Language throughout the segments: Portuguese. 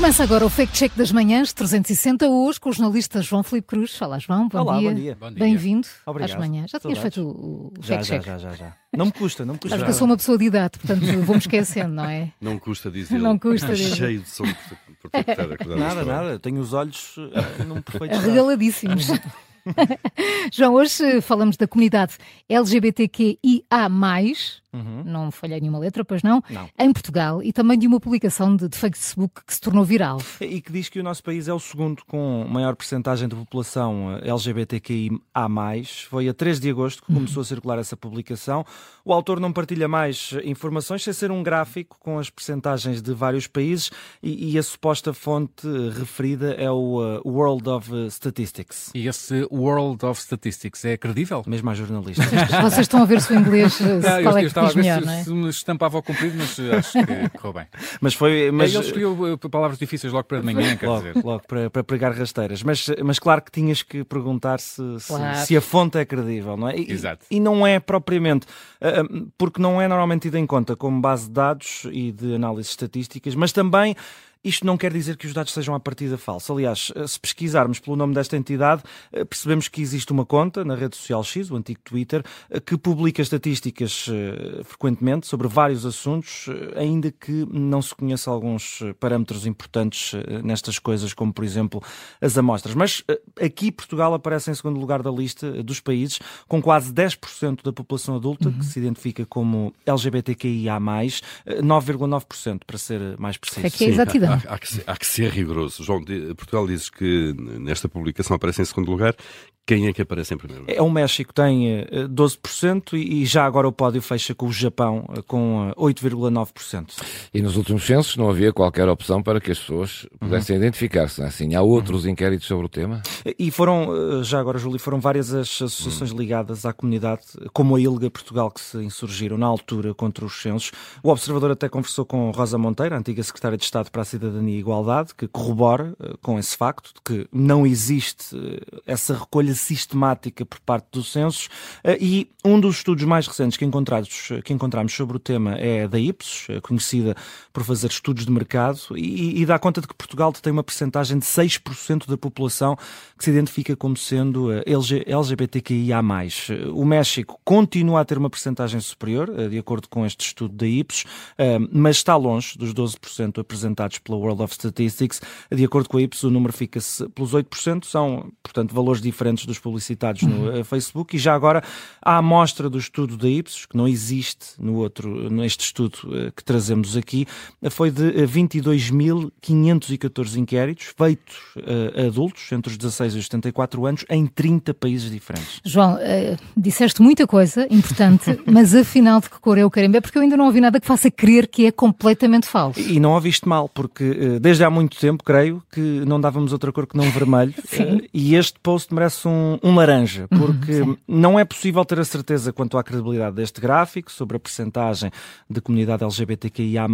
Começa agora o Fact Check das Manhãs 360 hoje com o jornalista João Filipe Cruz. Olá, João. Bom Olá, dia. bom dia. Bom dia. Bem-vindo às manhãs. Já tinhas Saudades. feito o, o Já, Fact já, Check? já, já, já. Não me custa, não me custa. Sabes que eu sou uma pessoa de idade, portanto vou-me esquecendo, não é? Não custa dizer. Não custa dizer. cheio de som por por ter que acordar Nada, nada. Tenho os olhos eh, num perfeito estado. Regaladíssimos. João, hoje falamos da comunidade LGBTQIA+, Uhum. não falhei nenhuma letra, pois não, Não. em Portugal e também de uma publicação de, de Facebook que se tornou viral. E que diz que o nosso país é o segundo com maior percentagem de população eh, LGBTQIA+. Foi a 3 de agosto que começou a circular essa publicação. O autor não partilha mais eh, informações, sem ser um gráfico com as percentagens de vários países e, e a suposta fonte referida é o eh, World of Statistics. E esse World of Statistics é credível? Mesmo a jornalista. Vocês estão a ver se o inglês, eh, se Ah, qual eu, é eu que estava a diz ver melhor, se, não é? se me estampava ao comprido, mas eh, acho que correu bem. Mas foi. Mas, Mas ele escolheu eh, palavras difíceis logo para de manhã, quer logo, dizer. logo para, para pregar rasteiras. Mas, mas claro que tinhas que perguntar se, se, Claro. se a fonte é credível, não é? E, Exato. e não é propriamente, ah, ah, porque não é normalmente tido em conta como base de dados e de análises estatísticas, mas também. Isto não quer dizer que os dados sejam à partida falsos. Aliás, eh, se pesquisarmos pelo nome desta entidade, eh, percebemos que existe uma conta na rede social X, o antigo Twitter, eh, que publica estatísticas frequentemente sobre vários assuntos, ainda que não se conheça alguns parâmetros importantes nestas coisas, como por exemplo as amostras. Mas aqui Portugal aparece em segundo lugar da lista dos países, com quase 10% da população adulta que se identifica como LGBTQIA, eh, 9,9% para ser mais preciso. É que é exatidão. Há, há que ser, há que ser rigoroso. João, Portugal diz que nesta publicação aparece em segundo lugar. Quem é que aparece em primeiro lugar? É, O México tem eh, 12% e e já agora o pódio fecha com o Japão eh, com eh, 8,9%. E nos últimos censos não havia qualquer opção para que as pessoas pudessem identificar-se. não é Assim, há outros inquéritos sobre o tema? E foram, eh, já agora, Júlio, foram várias as associações ligadas à comunidade, como a ILGA Portugal, que se insurgiram na altura contra os censos. O Observador até conversou com Rosa Monteiro, a antiga Secretária de Estado para a Cidadania e Igualdade, que corrobora eh, com esse facto de que não existe eh, essa recolha sistemática por parte dos censos. Eh, E um dos estudos mais recentes que encontrados, que encontramos sobre o tema é da Ipsos, eh, conhecida por fazer estudos de mercado, e, e dá conta de que Portugal tem uma percentagem de 6% da população que se identifica como sendo eh, LG, LGBTQIA+. O México continua a ter uma percentagem superior, de acordo com este estudo da Ipsos, mas está longe dos 12% apresentados pela World of Statistics. De acordo com a Ipsos, o número fica-se pelos 8%, são, portanto, valores diferentes dos publicitados no eh, Facebook. E já agora, a amostra do estudo da Ipsos, que não existe no outro, neste estudo eh, que trazemos aqui, eh, foi de eh, 22.514 inquéritos feitos eh, a adultos entre os 16 e os 74 anos em 30 países diferentes. João, eh, disseste muita coisa importante, mas afinal de que cor é o carimbé? Porque eu ainda não ouvi nada que faça crer que é completamente falso. E não ouviste mal, porque eh, desde há muito tempo, creio, que não dávamos outra cor que não vermelho. Eh, E este post merece um, um laranja, porque não é possível ter a certeza quanto à credibilidade deste gráfico sobre a percentagem de comunidade LGBTQIA+,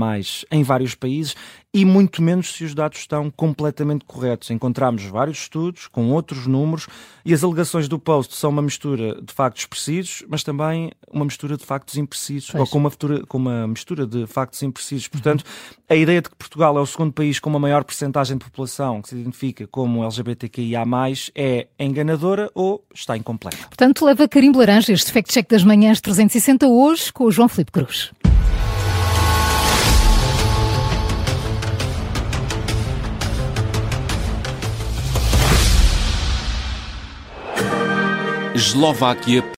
em vários países, e muito menos se os dados estão completamente corretos. Encontramos vários estudos com outros números e as alegações do post são uma mistura de factos precisos, mas também uma mistura de factos imprecisos, ou com uma, futura- com uma mistura de factos imprecisos. Portanto, a ideia de que Portugal é o segundo país com uma maior percentagem de população que se identifica como LGBTQIA+, é enganadora ou está incompleta. Portanto, leva carimbo laranja este Fact Check das Manhãs 360 hoje com o João Filipe Cruz. Eslováquia